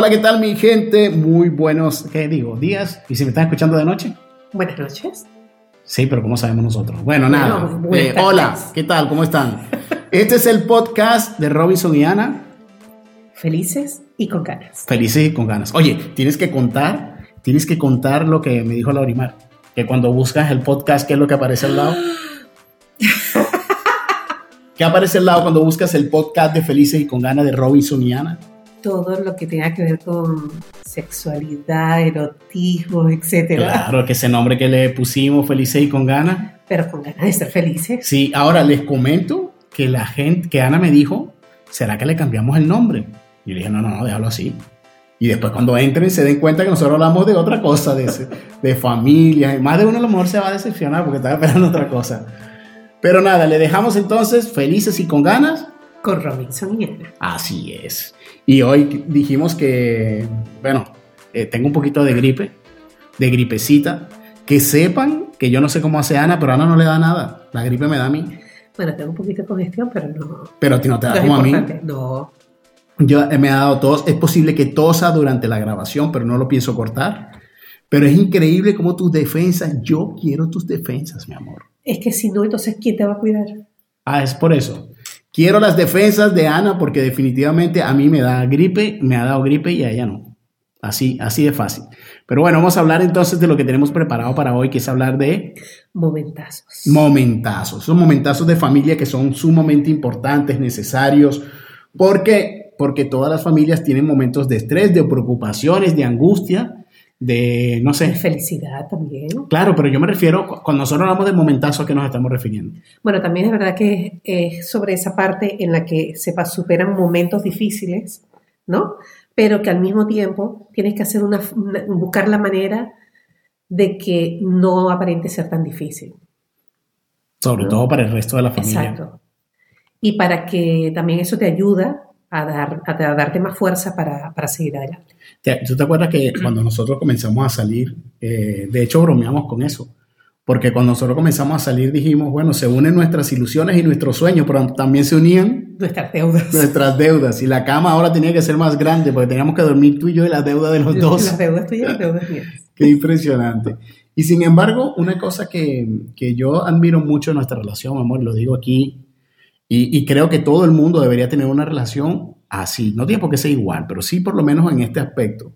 Hola, ¿qué tal mi gente? Muy buenos, ¿qué digo? Días. ¿Y si me están escuchando de noche? Buenas noches. Sí, pero ¿cómo sabemos nosotros? Bueno, nada. Bueno, Eh, hola. ¿qué tal? ¿Cómo están? Este es el podcast de Robinson y Ana. Felices y con ganas. Felices y con ganas. Oye, tienes que contar, tienes que contar lo que me dijo Laurimar. Que cuando buscas el podcast, ¿qué es lo que aparece al lado? ¿Qué aparece al lado cuando buscas el podcast de Felices y con ganas de Robinson y Ana? Todo lo que tenga que ver con sexualidad, erotismo, etcétera. Claro, que ese nombre que le pusimos, Felices y con ganas. Pero con ganas de ser felices. Sí, ahora les comento que la gente, que Ana me dijo, ¿será que le cambiamos el nombre? Y yo le dije, no, no, no, déjalo así. Y después cuando entren se den cuenta que nosotros hablamos de otra cosa, de, ese- de familia. Más de uno a lo mejor se va a decepcionar porque estaba esperando otra cosa. Pero nada, le dejamos entonces felices y con ganas. Con Robinson y Ana. Así es. Y hoy dijimos que, bueno, eh, tengo un poquito de gripe, de gripecita. Que sepan que yo no sé cómo hace Ana, pero Ana no le da nada. La gripe me da a mí. Bueno, tengo un poquito de congestión, pero no. Pero a ti no te da no como a mí. No. Yo eh, me ha dado tos. Es posible que tosa durante la grabación, pero no lo pienso cortar. Pero es increíble como tus defensas. Yo quiero tus defensas, mi amor. Es que si no, entonces, ¿quién te va a cuidar? Ah, es por eso. Quiero las defensas de Ana porque definitivamente a mí me da gripe, me ha dado gripe y a ella no. Así, así de fácil. Pero bueno, vamos a hablar entonces de lo que tenemos preparado para hoy, que es hablar de Momentazos. momentazos. Son momentazos de familia que son sumamente importantes, necesarios, porque, porque todas las familias tienen momentos de estrés, de preocupaciones, de angustia, de, no De sé. felicidad también. Claro, pero yo me refiero, cu- cuando nosotros hablamos de momentazos, ¿a qué nos estamos refiriendo? Bueno, también es verdad que es sobre esa parte en la que se superan momentos difíciles, ¿no? Pero que al mismo tiempo tienes que hacer una, una- buscar la manera de que no aparente ser tan difícil. Sobre ¿No? todo para el resto de la familia. Exacto. Y para que también eso te ayuda a, dar, a, a darte más fuerza para, para seguir adelante. Te- ¿Tú te acuerdas que cuando nosotros comenzamos a salir, eh, de hecho bromeamos con eso? Porque cuando nosotros comenzamos a salir dijimos, bueno, se unen nuestras ilusiones y nuestros sueños, pero también se unían Nuestras deudas. nuestras deudas. Y la cama ahora tenía que ser más grande porque teníamos que dormir tú y yo y la deuda de los dos. Las deudas tuyas y las deudas mías. Qué impresionante. Y sin embargo, una cosa que, que yo admiro mucho en nuestra relación, amor, lo digo aquí, y, y creo que todo el mundo debería tener una relación así. No tiene por qué ser igual, pero sí por lo menos en este aspecto.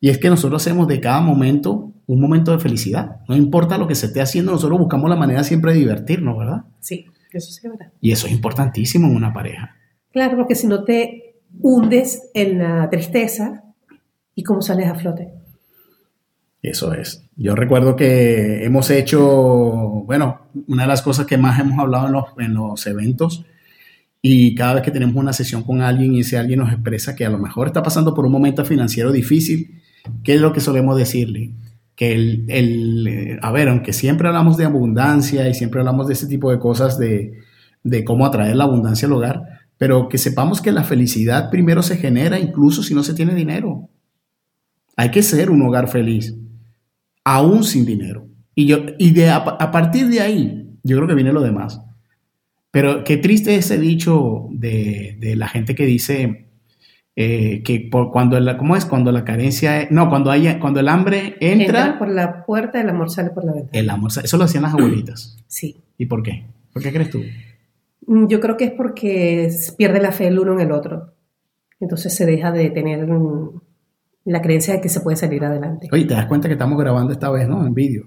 Y es que nosotros hacemos de cada momento un momento de felicidad. No importa lo que se esté haciendo, nosotros buscamos la manera siempre de divertirnos, ¿verdad? Sí, eso sí es verdad. Y eso es importantísimo en una pareja. Claro, porque si no te hundes en la tristeza, ¿y cómo sales a flote? Eso es. Yo recuerdo que hemos hecho, bueno, una de las cosas que más hemos hablado en los, en los eventos y cada vez que tenemos una sesión con alguien y ese alguien nos expresa que a lo mejor está pasando por un momento financiero difícil, ¿qué es lo que solemos decirle? Que el, el, eh, a ver, aunque siempre hablamos de abundancia y siempre hablamos de ese tipo de cosas de, de cómo atraer la abundancia al hogar, pero que sepamos que la felicidad primero se genera incluso si no se tiene dinero. Hay que ser un hogar feliz aún sin dinero. Y, yo, y de, a, a partir de ahí, yo creo que viene lo demás. Pero qué triste ese dicho de, de la gente que dice eh, que por cuando la, ¿cómo es? Cuando la carencia, no, cuando haya, cuando el hambre entra, Entra por la puerta, el amor sale por la ventana. el amor, eso lo hacían las abuelitas. Sí. ¿Y por qué? ¿Por qué crees tú? Mm, Yo creo que es porque pierde la fe el uno en el otro. Entonces se deja de tener mm, la creencia de que se puede salir adelante. Oye, te das cuenta que estamos grabando esta vez, ¿no? En vídeo.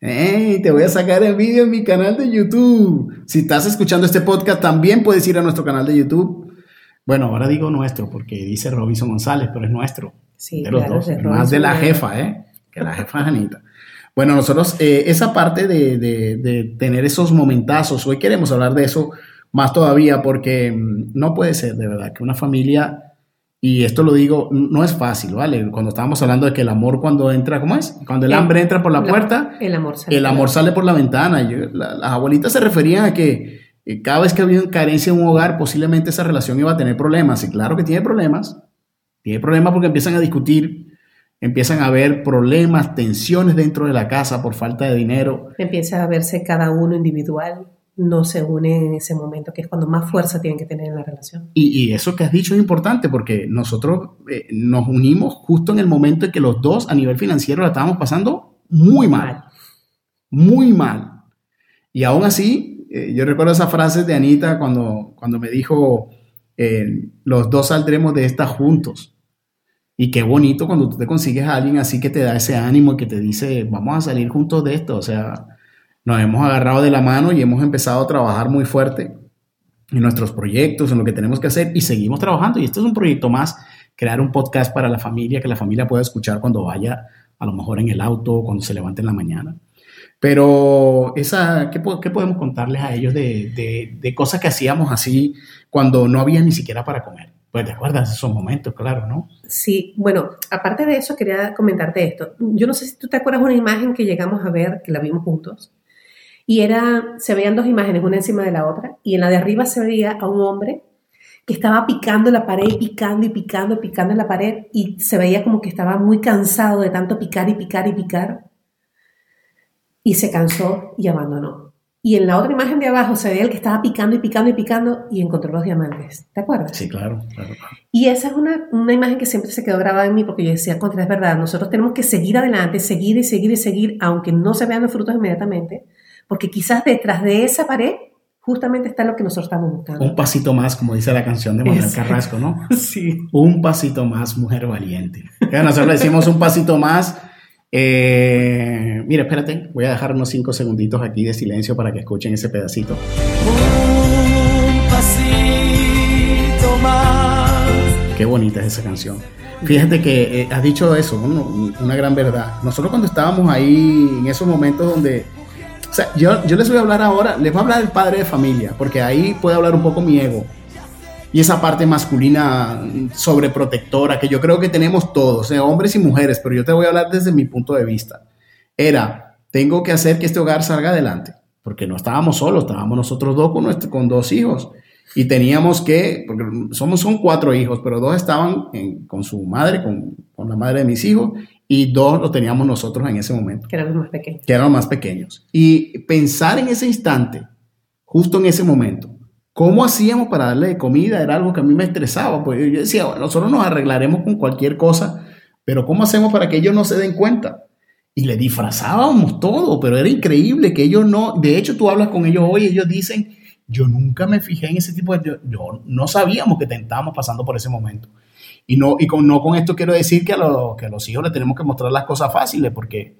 ¡Ey! Te voy a sacar el vídeo en mi canal de YouTube. Si estás escuchando este podcast, también puedes ir a nuestro canal de YouTube. Bueno, ahora digo nuestro porque dice Robinson González, pero es nuestro. Sí, de los claro, dos. de Más de la jefa, ¿eh? Que la jefa es Anita. Bueno, nosotros, eh, esa parte de, de- de tener esos momentazos, hoy queremos hablar de eso más todavía porque mm, no puede ser de verdad que una familia, y esto lo digo, no es fácil, ¿vale? Cuando estábamos hablando de que el amor cuando entra, ¿cómo es? Cuando el El- hambre entra por la La- puerta, El amor sale. el por la- amor sale por la ventana. Yo- la- las abuelitas se referían a que eh, cada vez que había carencia en un hogar, posiblemente esa relación iba a tener problemas. Y claro que tiene problemas. Tiene problemas porque empiezan a discutir, empiezan a haber problemas, tensiones dentro de la casa por falta de dinero. Empieza a verse cada uno individual. No se unen en ese momento, que es cuando más fuerza tienen que tener en la relación. Y, eso que has dicho es importante porque nosotros eh, nos unimos justo en el momento en que los dos a nivel financiero la estábamos pasando muy mal, muy mal. Y aún así, eh, yo recuerdo esa frase de Anita cuando, cuando me dijo, eh, los dos saldremos de esta juntos. Y qué bonito cuando tú te consigues a alguien así que te da ese ánimo y que te dice, vamos a salir juntos de esto. O sea, nos hemos agarrado de la mano y hemos empezado a trabajar muy fuerte en nuestros proyectos, en lo que tenemos que hacer y seguimos trabajando. Y este es un proyecto más, crear un podcast para la familia, que la familia pueda escuchar cuando vaya, a lo mejor en el auto, cuando se levante en la mañana. Pero esa, ¿qué, podemos contarles a ellos de, de, cosas que hacíamos así cuando no había ni siquiera para comer? Pues te acuerdas de esos momentos, claro, ¿no? Sí, bueno, aparte de eso quería comentarte esto. Yo no sé si tú te acuerdas de una imagen que llegamos a ver, que la vimos juntos, y era, se veían dos imágenes, una encima de la otra, y en la de arriba se veía a un hombre que estaba picando la pared, picando y picando y picando en la pared, y se veía como que estaba muy cansado de tanto picar y picar y picar, y se cansó y abandonó. Y en la otra imagen de abajo se veía el que estaba picando y picando y picando y encontró los diamantes. ¿Te acuerdas? Sí, claro. claro, Y esa es una, una, imagen que siempre se quedó grabada en mí porque yo decía, contra, es verdad, nosotros tenemos que seguir adelante, seguir y seguir y seguir, aunque no se vean los frutos inmediatamente, porque quizás detrás de esa pared justamente está lo que nosotros estamos buscando. Un pasito más, como dice la canción de Manuel Carrasco, ¿no? Sí. Un pasito más, mujer valiente. Nosotros le decimos un pasito más. Eh, mira, espérate, voy a dejar unos cinco segunditos aquí de silencio para que escuchen ese pedacito. Un pasito más. Qué bonita es esa canción. Fíjate que eh, has dicho eso, una gran verdad. Nosotros cuando estábamos ahí en esos momentos donde o sea, yo, yo les voy a hablar ahora, les voy a hablar del padre de familia, porque ahí puede hablar un poco mi ego. Y esa parte masculina sobreprotectora que yo creo que tenemos todos, eh, hombres y mujeres, pero yo te voy a hablar desde mi punto de vista. Era, tengo que hacer que este hogar salga adelante, porque no estábamos solos, estábamos nosotros dos con, con dos hijos. Y teníamos que, porque somos son cuatro hijos, pero dos estaban con su madre, con, con, la madre de mis hijos, y dos lo teníamos nosotros en ese momento. Que eran los más pequeños. Que eran los más pequeños. Y pensar en ese instante, justo en ese momento, ¿cómo hacíamos para darle comida? Era algo que a mí me estresaba. Pues yo decía, nosotros nos arreglaremos con cualquier cosa, pero ¿cómo hacemos para que ellos no se den cuenta? Y le disfrazábamos todo, pero era increíble que ellos no, de hecho tú hablas con ellos hoy, ellos dicen, yo nunca me fijé en ese tipo de, yo, no sabíamos que estábamos pasando por ese momento. Y no, y con, no con esto quiero decir que a, que a los hijos les tenemos que mostrar las cosas fáciles, porque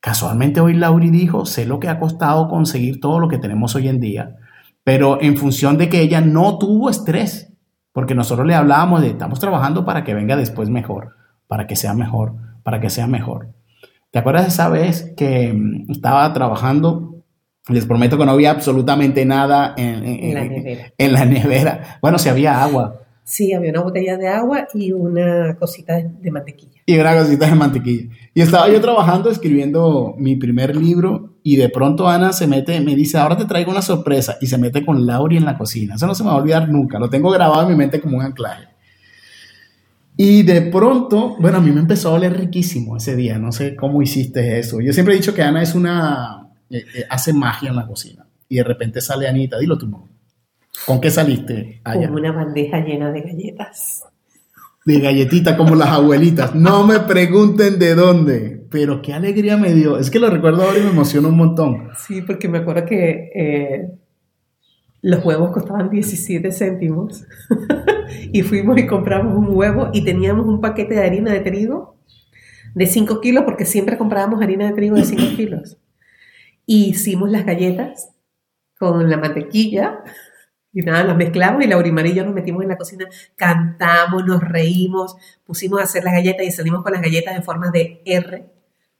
casualmente hoy Lauri dijo, sé lo que ha costado conseguir todo lo que tenemos hoy en día, pero en función de que ella no tuvo estrés, porque nosotros le hablábamos de, estamos trabajando para que venga después mejor, para que sea mejor, para que sea mejor. ¿Te acuerdas de esa vez que mm, estaba trabajando? Les prometo que no había absolutamente nada en, en, la, nevera. en la nevera. Bueno, si había agua, Sí, había una botella de agua y una cosita de, mantequilla. Y una cosita de mantequilla. Y estaba yo trabajando, escribiendo mi primer libro, y de pronto Ana se mete, me dice, ahora te traigo una sorpresa, y se mete con Lauri en la cocina. Eso no se me va a olvidar nunca, lo tengo grabado en mi mente como un anclaje. Y de pronto, bueno, a mí me empezó a oler riquísimo ese día, no sé cómo hiciste eso. Yo siempre he dicho que Ana es una, eh, eh, hace magia en la cocina. Y de repente sale Anita, dilo tú, no ¿Con qué saliste allá? Con una bandeja llena de galletas. De galletitas como las abuelitas. No me pregunten de dónde, pero qué alegría me dio. Es que lo recuerdo ahora y me emociona un montón. Sí, porque me acuerdo que eh, los huevos costaban 17 céntimos y fuimos y compramos un huevo y teníamos un paquete de harina de trigo de 5 kilos porque siempre comprábamos harina de trigo de 5 kilos. Y hicimos las galletas con la mantequilla y nada, las mezclamos y Laura y yo nos metimos en la cocina, cantamos, nos reímos, pusimos a hacer las galletas y salimos con las galletas en forma de R,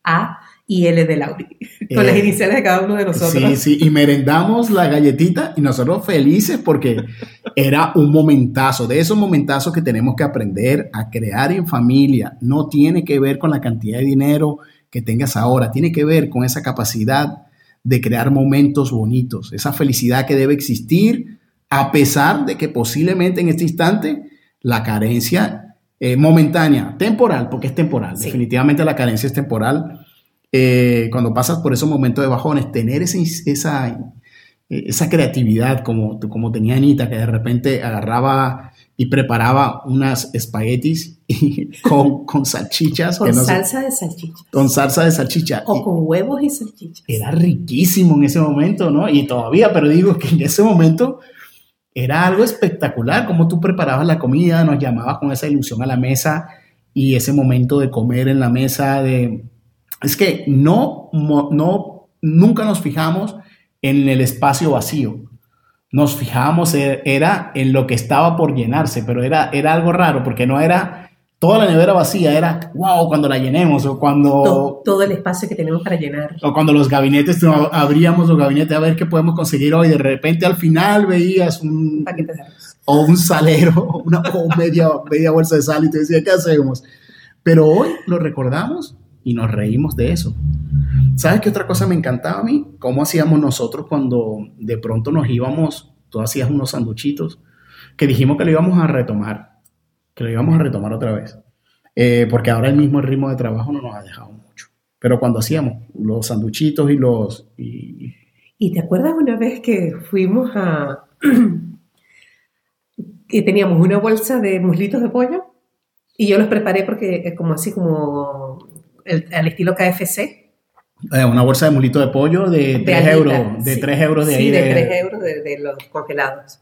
A y L de Lauri, con las eh, iniciales de cada uno de nosotros. Sí, sí, y merendamos la galletita y nosotros felices porque era un momentazo, de esos momentazos que tenemos que aprender a crear en familia. No tiene que ver con la cantidad de dinero que tengas ahora, tiene que ver con esa capacidad de crear momentos bonitos, esa felicidad que debe existir a pesar de que posiblemente en este instante la carencia eh, momentánea, temporal, porque es temporal, definitivamente la carencia es temporal. Eh, cuando pasas por esos momentos de bajones, tener esa, esa creatividad como, como tenía Anita, que de repente agarraba y preparaba unas espaguetis con, con salchichas. Con salsa de salchicha. Con salsa de salchicha. O con huevos y salchichas. Era riquísimo en ese momento, ¿no? Y todavía, pero digo que en ese momento era algo espectacular, como tú preparabas la comida, nos llamabas con esa ilusión a la mesa y ese momento de comer en la mesa, de... Es que no, no, nunca nos fijamos en el espacio vacío. Nos fijábamos e, era en lo que estaba por llenarse, pero era, era algo raro porque no era toda la nevera vacía, era wow cuando la llenemos o cuando... Todo, el espacio que tenemos para llenar. O cuando los gabinetes, abríamos los gabinetes a ver qué podemos conseguir hoy, de repente al final veías un... Paquete de O un salero, una, o media, media bolsa de sal y te decía, ¿qué hacemos? Pero hoy lo recordamos y nos reímos de eso. ¿Sabes qué otra cosa me encantaba a mí? ¿Cómo hacíamos nosotros cuando de pronto nos íbamos, tú hacías unos sanduchitos, que dijimos que lo íbamos a retomar, que lo íbamos a retomar otra vez, eh, porque ahora el mismo ritmo de trabajo no nos ha dejado mucho. Pero cuando hacíamos los sanduchitos y los... Y, ¿Y te acuerdas una vez que fuimos a... que teníamos una bolsa de muslitos de pollo? Y yo los preparé porque es como así como al estilo KFC. Eh, una bolsa de mulito de pollo de, 3 euros, de 3 euros de ahí. de 3 euros de, los congelados.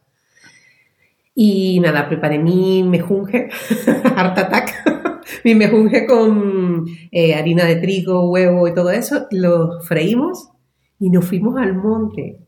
Y nada, preparé mi mejunje, Art Attack, mi mejunje con eh, harina de trigo, huevo y todo eso. Lo freímos y nos fuimos al monte.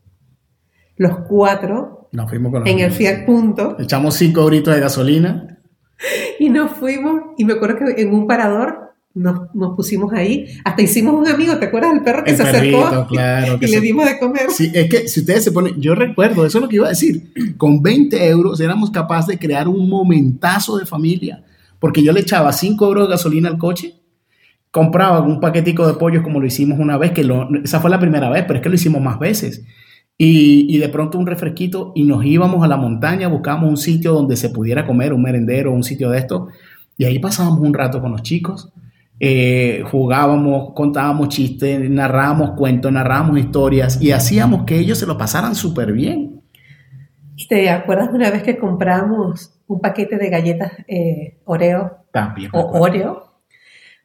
Los cuatro. Nos fuimos con En el Fiat Punto. Echamos 5 euritos de gasolina. Y nos fuimos, y me acuerdo que en un parador nos, pusimos ahí, hasta hicimos un amigo, ¿te acuerdas del perro que se acercó claro, y le dimos de comer? Sí, es que si ustedes se ponen, yo recuerdo, eso es lo que iba a decir, con 20 euros éramos capaces de crear un momentazo de familia, porque yo le echaba 5 euros de gasolina al coche, compraba un paquetico de pollo como lo hicimos una vez, que esa fue la primera vez, pero es que lo hicimos más veces. Y, y, de pronto un refresquito y nos íbamos a la montaña, buscamos un sitio donde se pudiera comer, un merendero, un sitio de esto, y ahí pasábamos un rato con los chicos eh, jugábamos, contábamos chistes, narrábamos cuentos, narrábamos historias y hacíamos que ellos se lo pasaran súper bien. ¿Te acuerdas de una vez que compramos un paquete de galletas eh, Oreo? También. O Oreo,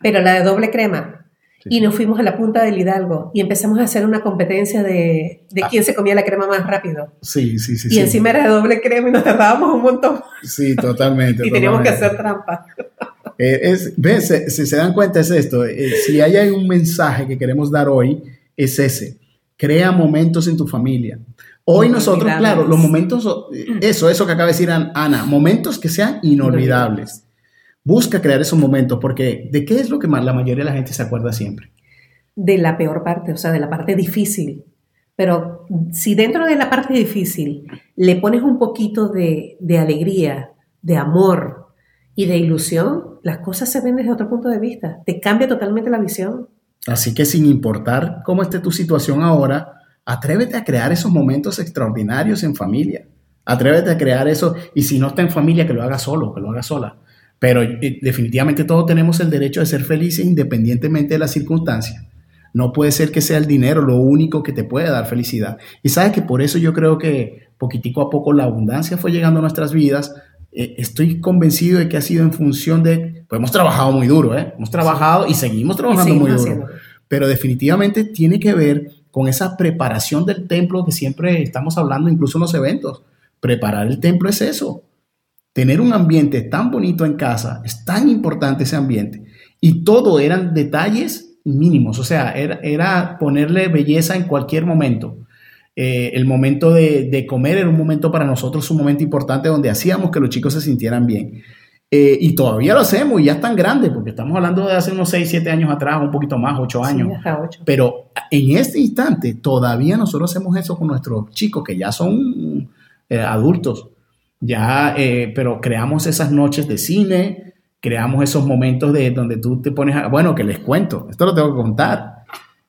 pero la de doble crema. Y nos fuimos a la punta del Hidalgo y empezamos a hacer una competencia de, de ah. quién se comía la crema más rápido. Sí, sí, sí. Y encima era de doble crema y nos tardábamos un montón. Sí, totalmente. y teníamos que hacer trampa. Eh, es, si se dan cuenta es esto, eh, si hay un mensaje que queremos dar hoy, es ese, crea momentos en tu familia. Hoy nosotros, claro, los momentos, eso, eso que acaba de decir Ana, momentos que sean inolvidables. Busca crear esos momentos, porque ¿de qué es lo que más la mayoría de la gente se acuerda siempre? De la peor parte, o sea, de la parte difícil. Pero si dentro de la parte difícil le pones un poquito de, de alegría, de amor, y de ilusión, las cosas se ven desde otro punto de vista. Te cambia totalmente la visión. Así que sin importar cómo esté tu situación ahora, atrévete a crear esos momentos extraordinarios en familia. Atrévete a crear eso. Y si no está en familia, que lo haga solo, que lo haga sola. Pero eh, definitivamente todos tenemos el derecho de ser felices independientemente de las circunstancias. No puede ser que sea el dinero lo único que te puede dar felicidad. Y sabes que por eso yo creo que poquitico a poco la abundancia fue llegando a nuestras vidas eh, estoy convencido de que ha sido en función de, pues hemos trabajado muy duro, ¿eh? hemos trabajado y seguimos trabajando muy duro, pero definitivamente tiene que ver con esa preparación del templo que siempre estamos hablando, incluso en los eventos. Preparar el templo es eso. Tener un ambiente tan bonito en casa, es tan importante ese ambiente. Y todo eran detalles mínimos, o sea, era, era ponerle belleza en cualquier momento. Eh, el momento de, comer era un momento para nosotros, un momento importante donde hacíamos que los chicos se sintieran bien. Eh, y todavía lo hacemos y ya están grandes, porque estamos hablando de hace unos 6, 7 años atrás, un poquito más, 8 años. Pero en este instante todavía nosotros hacemos eso con nuestros chicos que ya son eh, adultos. Ya, pero creamos esas noches de cine, creamos esos momentos de donde tú te pones a, bueno, que les cuento, esto lo tengo que contar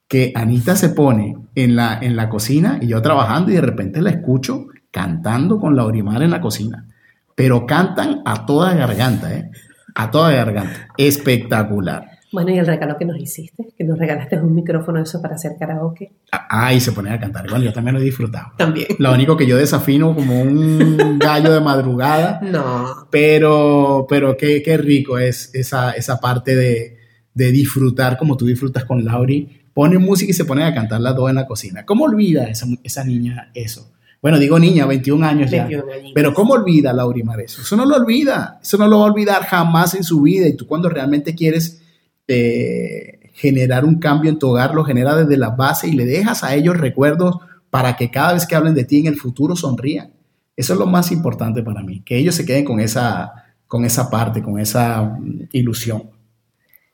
que Anita se pone en la, en la cocina y yo trabajando y de repente la escucho cantando con Laurimar en la cocina. Pero cantan a toda garganta, ¿eh? A toda garganta. Espectacular. Bueno, y el regalo que nos hiciste, que nos regalaste un micrófono eso para hacer karaoke. Ah, y se pone a cantar. Bueno, yo también lo he disfrutado. También. Lo único que yo desafino como un gallo de madrugada. No. Pero, pero qué, qué rico es esa, esa parte de, de disfrutar como tú disfrutas con Lauri. Pone música y se pone a cantar las dos en la cocina. ¿Cómo olvida esa, esa niña eso? Bueno, digo niña, 21 años ya. 21 añitos. Pero ¿cómo olvida Laurimar eso? Eso no lo olvida. Eso no lo va a olvidar jamás en su vida. Y tú cuando realmente quieres eh, generar un cambio en tu hogar, lo genera desde la base y le dejas a ellos recuerdos para que cada vez que hablen de ti en el futuro sonrían. Eso es lo más importante para mí, que ellos se queden con esa, con esa parte, con esa mm, ilusión.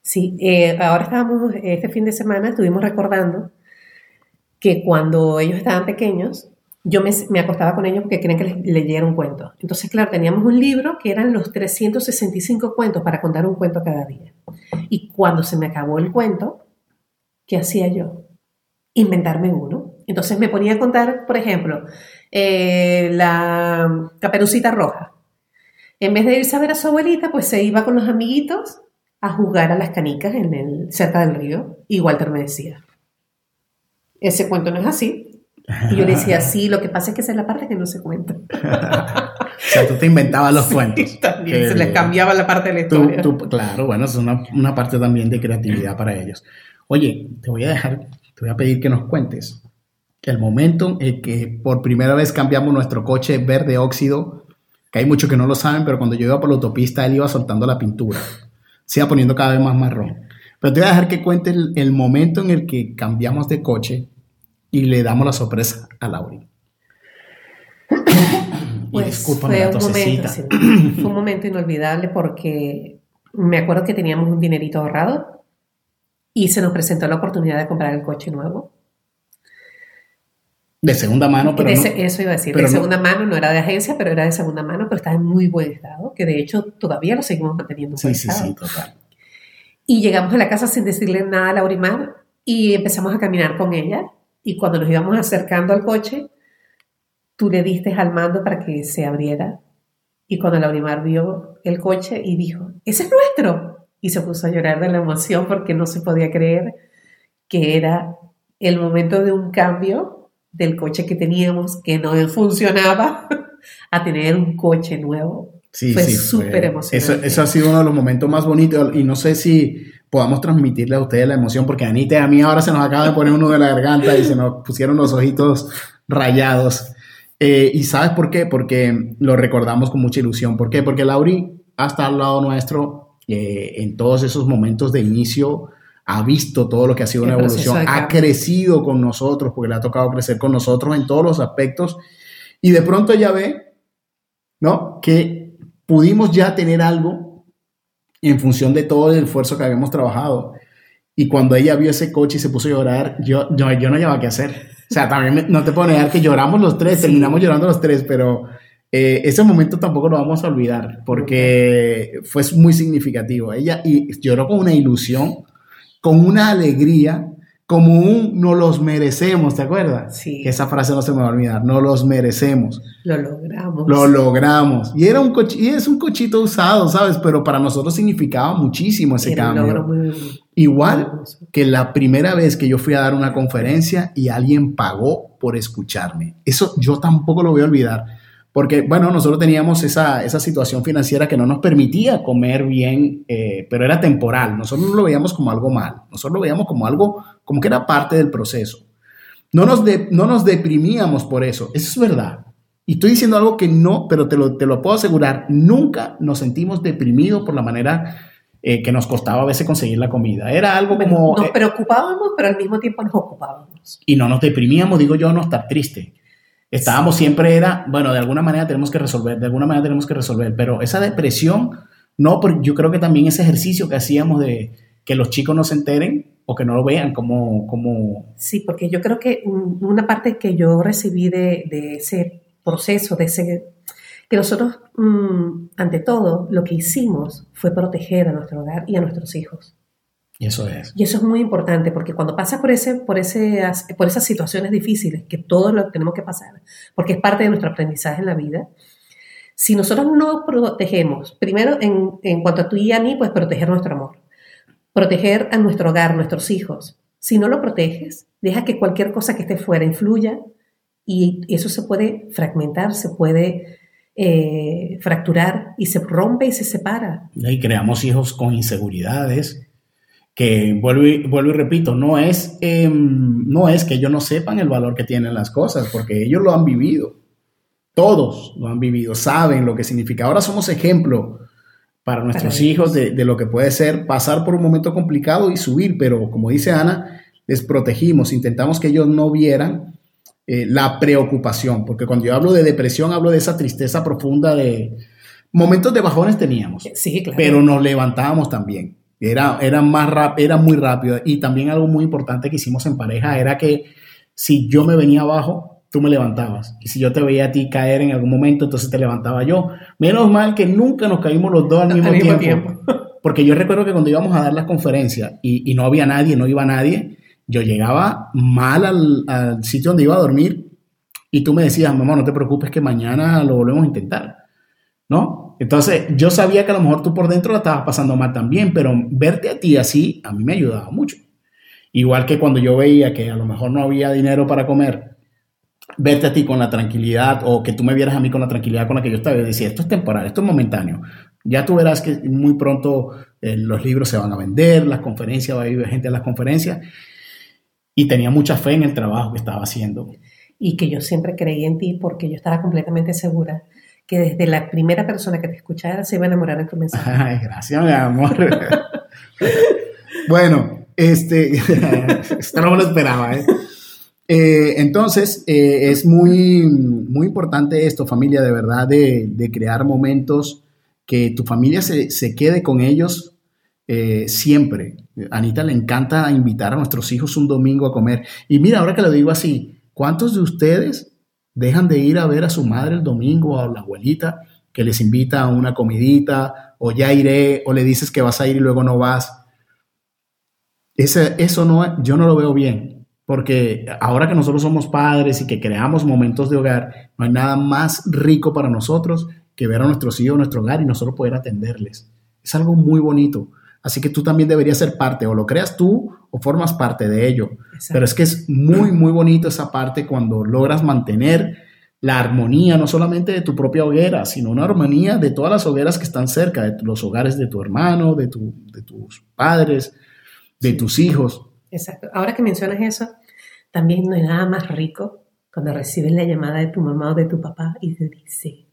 Sí, eh, ahora estábamos, este fin de semana estuvimos recordando que cuando ellos estaban pequeños, yo me, acostaba con ellos porque querían que les leyera un cuento. Entonces, claro, teníamos un libro que eran los 365 cuentos para contar un cuento cada día. Y cuando se me acabó el cuento, ¿qué hacía yo? Inventarme uno. Entonces me ponía a contar, por ejemplo, eh, la caperucita roja. En vez de irse a ver a su abuelita, pues se iba con los amiguitos a jugar a las canicas en el, cerca del río. Y Walter me decía, ese cuento no es así. Y yo le decía, sí, lo que pasa es que esa es la parte que no se cuenta. o sea, tú te inventabas los cuentos. También Que- se les cambiaba la parte de la Tú- historia. tú- claro, bueno, es una, una parte también de creatividad para ellos. Oye, te voy a dejar, te voy a pedir que nos cuentes el momento en que por primera vez cambiamos nuestro coche verde óxido, que hay muchos que no lo saben, pero cuando yo iba por la autopista, él iba soltando la pintura, se iba poniendo cada vez más marrón. Pero te voy a dejar que cuente el, el momento en el que cambiamos de coche y le damos la sorpresa a Lauri. Pues fue un momento, sí, fue un momento inolvidable porque me acuerdo que teníamos un dinerito ahorrado y se nos presentó la oportunidad de comprar el coche nuevo. De segunda mano, pero De no- eso iba a decir, de no- segunda mano, no era de agencia, pero era de segunda mano, pero estaba en muy buen estado, que de hecho todavía lo seguimos manteniendo en Sí, buen sí, estado. sí, total. Y llegamos a la casa sin decirle nada a Laurimar y empezamos a caminar con ella. Y cuando nos íbamos acercando al coche, tú le diste al mando para que se abriera. Y cuando Laurimar vio el coche y dijo, ese es nuestro. Y se puso a llorar de la emoción porque no se podía creer que era el momento de un cambio del coche que teníamos que no funcionaba a tener un coche nuevo. Sí, Fue sí, súper emocionante. Eso, eso ha sido uno de los momentos más bonitos y no sé si podamos transmitirle a ustedes la emoción porque Anita y a mí ahora se nos acaba de poner uno de la garganta y se nos pusieron los ojitos rayados. Eh, ¿Y sabes por qué? Porque lo recordamos con mucha ilusión. ¿Por qué? Porque Lauri ha estado al lado nuestro eh, en todos esos momentos de inicio, ha visto todo lo que ha sido una evolución, ha crecido con nosotros porque le ha tocado crecer con nosotros en todos los aspectos y de pronto ya ve, ¿no? Que pudimos ya tener algo en función de todo el esfuerzo que habíamos trabajado. Y cuando ella vio ese coche y se puso a llorar, yo, yo, yo no llevaba qué hacer. O sea, también me- no te puedo negar que lloramos los tres, Sí. terminamos llorando los tres, pero eh, ese momento tampoco lo vamos a olvidar porque fue muy significativo. Ella y lloró con una ilusión, con una alegría, como un no los merecemos, ¿te acuerdas? Sí. Esa frase no se me va a olvidar, no los merecemos. Lo logramos. Lo logramos. Y era un coche, y es un cochito usado, ¿sabes? Pero para nosotros significaba muchísimo ese Era cambio. logro muy Igual que la primera vez que yo fui a dar una conferencia y alguien pagó por escucharme. Eso yo tampoco lo voy a olvidar. Porque, bueno, nosotros teníamos esa, esa situación financiera que no nos permitía comer bien, eh, pero era temporal. Nosotros no lo veíamos como algo mal. Nosotros lo veíamos como algo, como que era parte del proceso. No nos, de- no nos deprimíamos por eso. Eso es verdad. Y estoy diciendo algo que no, pero te lo, te lo puedo asegurar. Nunca nos sentimos deprimidos por la manera eh, que nos costaba a veces conseguir la comida. Era algo como... nos eh, preocupábamos, pero al mismo tiempo nos ocupábamos. y no nos deprimíamos, digo yo, no estar triste. Estábamos siempre era, bueno, de alguna manera tenemos que resolver, de alguna manera tenemos que resolver, pero esa depresión, no, porque yo creo que también ese ejercicio que hacíamos de que los chicos no se enteren o que no lo vean como, como Sí, porque yo creo que una parte que yo recibí de, de ese proceso, de ese que nosotros, mm, ante todo, lo que hicimos fue proteger a nuestro hogar y a nuestros hijos. Y eso es. Y eso es muy importante porque cuando pasas por, ese, por, ese, por esas situaciones difíciles, que todos lo tenemos que pasar, porque es parte de nuestro aprendizaje en la vida, si nosotros no protegemos, primero en, en cuanto a tú y a mí, pues proteger nuestro amor. proteger a nuestro hogar, nuestros hijos. Si no lo proteges, deja que cualquier cosa que esté fuera influya y eso se puede fragmentar, se puede eh, fracturar y se rompe y se separa. Y creamos hijos con inseguridades, que vuelvo y, vuelvo y repito, no es, em, no es que ellos no sepan el valor que tienen las cosas, porque ellos lo han vivido. Todos lo han vivido, saben lo que significa. Ahora somos ejemplo para nuestros hijos de, de, lo que puede ser pasar por un momento complicado y subir, pero como dice Ana, les protegimos, intentamos que ellos no vieran eh, la preocupación, porque cuando yo hablo de depresión, hablo de esa tristeza profunda de momentos de bajones teníamos, sí, pero nos levantábamos también. Era, era, más era muy rápido. Y también algo muy importante que hicimos en pareja era que si yo me venía abajo, tú me levantabas. Y si yo te veía a ti caer en algún momento, entonces te levantaba yo. Menos mal que nunca nos caímos los dos al mismo, tiempo, Porque yo recuerdo que cuando íbamos a dar las conferencias y, y no había nadie, no iba nadie, yo llegaba mal al, sitio donde iba a dormir y tú me decías, mamá, no te preocupes que mañana lo volvemos a intentar, ¿no? Entonces yo sabía que a lo mejor tú por dentro la estabas pasando mal también, pero verte a ti así a mí me ayudaba mucho. Igual que cuando yo veía que a lo mejor no había dinero para comer, verte a ti con la tranquilidad o que tú me vieras a mí con la tranquilidad con la que yo estaba, y decía, esto es temporal, esto es momentáneo. Ya tú verás que muy pronto eh, los libros se van a vender, las conferencias, va a ir gente a las conferencias y tenía mucha fe en el trabajo que estaba haciendo. Y que yo siempre creí en ti porque yo estaba completamente segura que desde la primera persona que te escuchara se iba a enamorar de tu mensaje. Ay, gracias, mi amor. bueno, este, esto no me lo esperaba, ¿eh? Eh, entonces, eh, es muy, muy importante esto, familia, de verdad, de, crear momentos que tu familia se, se, quede con ellos siempre. Anita le encanta invitar a nuestros hijos un domingo a comer. Y mira, ahora que lo digo así, ¿cuántos de ustedes dejan de ir a ver a su madre el domingo o a la abuelita que les invita a una comidita o ya iré o le dices que vas a ir y luego no vas? Ese, eso no, yo no lo veo bien, porque ahora que nosotros somos padres y que creamos momentos de hogar, no hay nada más rico para nosotros que ver a nuestros hijos nuestro hogar y nosotros poder atenderles. Es algo muy bonito. Así que tú también deberías ser parte, o lo creas tú o formas parte de ello. Pero es que es muy, muy bonito esa parte cuando logras mantener la armonía, no solamente de tu propia hoguera, sino una armonía de todas las hogueras que están cerca, de los hogares de tu hermano, de, tu, de tus padres, de tus hijos. Exacto. Ahora que mencionas eso, también no hay nada más rico cuando recibes la llamada de tu mamá o de tu papá y te dice,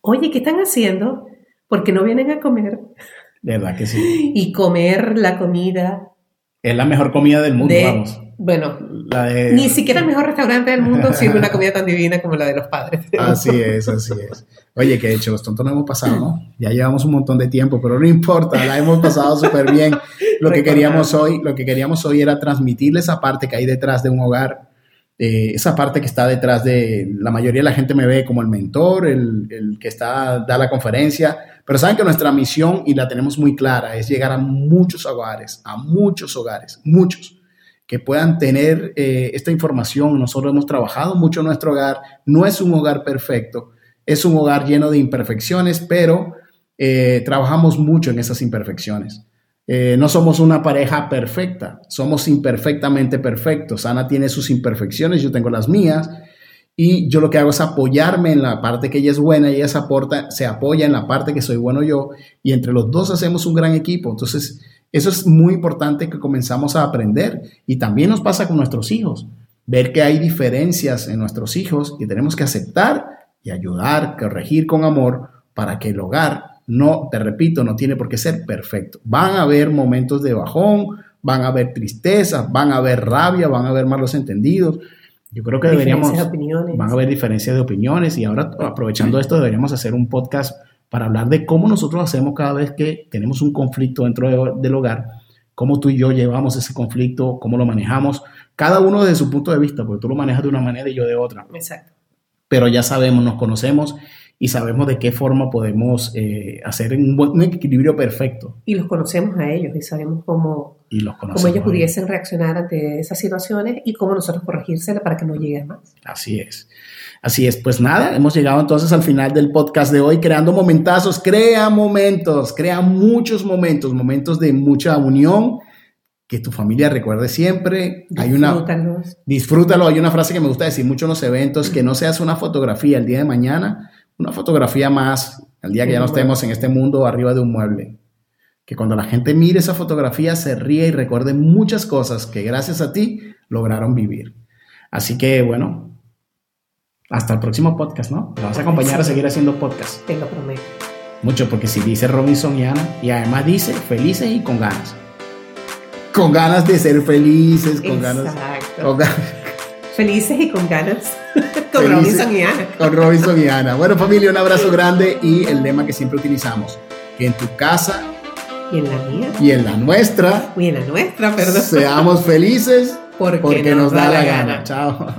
oye, ¿qué están haciendo? Porque no vienen a comer. De verdad que sí. Y comer la comida. Es la mejor comida del mundo, vamos. Bueno, ni siquiera el mejor restaurante del mundo sirve una comida tan divina como la de los padres. Así es, así es. Oye, que de hecho, los tontos no hemos pasado, ¿no? Ya llevamos un montón de tiempo, pero no importa, la hemos pasado súper bien. Lo que queríamos hoy, lo que queríamos hoy era transmitirle esa parte que hay detrás de un hogar, eh, esa parte que está detrás de, la mayoría de la gente me ve como el mentor, el, que está, da la conferencia, pero saben que nuestra misión, y la tenemos muy clara, es llegar a muchos hogares, a muchos hogares, muchos, que puedan tener eh, esta información. Nosotros hemos trabajado mucho en nuestro hogar, no es un hogar perfecto, es un hogar lleno de imperfecciones, pero eh, trabajamos mucho en esas imperfecciones. Eh, no somos una pareja perfecta, somos imperfectamente perfectos. Ana tiene sus imperfecciones, yo tengo las mías, y yo lo que hago es apoyarme en la parte que ella es buena y ella se, aporta, se apoya en la parte que soy bueno yo y entre los dos hacemos un gran equipo. Entonces, eso es muy importante que comenzamos a aprender y también nos pasa con nuestros hijos. Ver que hay diferencias en nuestros hijos y tenemos que aceptar y ayudar, corregir con amor para que el hogar no, te repito, no tiene por qué ser perfecto. Van a haber momentos de bajón, van a haber tristezas, van a haber rabia, van a haber malos entendidos, yo creo que deberíamos... Van a haber diferencias de opiniones y ahora aprovechando esto deberíamos hacer un podcast para hablar de cómo nosotros hacemos cada vez que tenemos un conflicto dentro del hogar, cómo tú y yo llevamos ese conflicto, cómo lo manejamos, cada uno desde su punto de vista, porque tú lo manejas de una manera y yo de otra. Exacto. Pero ya sabemos, nos conocemos y sabemos de qué forma podemos eh, hacer un, buen, un, equilibrio perfecto. Y los conocemos a ellos y sabemos cómo, y los cómo ellos pudiesen reaccionar ante esas situaciones y cómo nosotros corregírselas para que no lleguen más. Así es. Así es, pues nada, hemos llegado entonces al final del podcast de hoy, creando momentazos, crea momentos, crea muchos momentos, momentos de mucha unión, que tu familia recuerde siempre. Hay una, disfrútalo. Hay una frase que me gusta decir mucho en los eventos, que no seas una fotografía el día de mañana, una fotografía más el día que ya no estemos en este mundo arriba de un mueble. Que cuando la gente mire esa fotografía se ríe y recuerde muchas cosas que gracias a ti lograron vivir. Así que bueno, hasta el próximo podcast, ¿no? Te vas a acompañar a seguir haciendo podcast. Te lo prometo. Mucho, porque si dice Robinson y Ana, y además dice felices y con ganas. Con ganas de ser felices, con ganas. Con ganas. Felices y con ganas. con Robinson y Ana. Con Robinson y Ana. Bueno, familia, un abrazo grande y el lema que siempre utilizamos: que en tu casa. Y en la mía. Y en la nuestra. Y en la nuestra, perdón. Seamos felices porque, nos, da, la gana. Chao.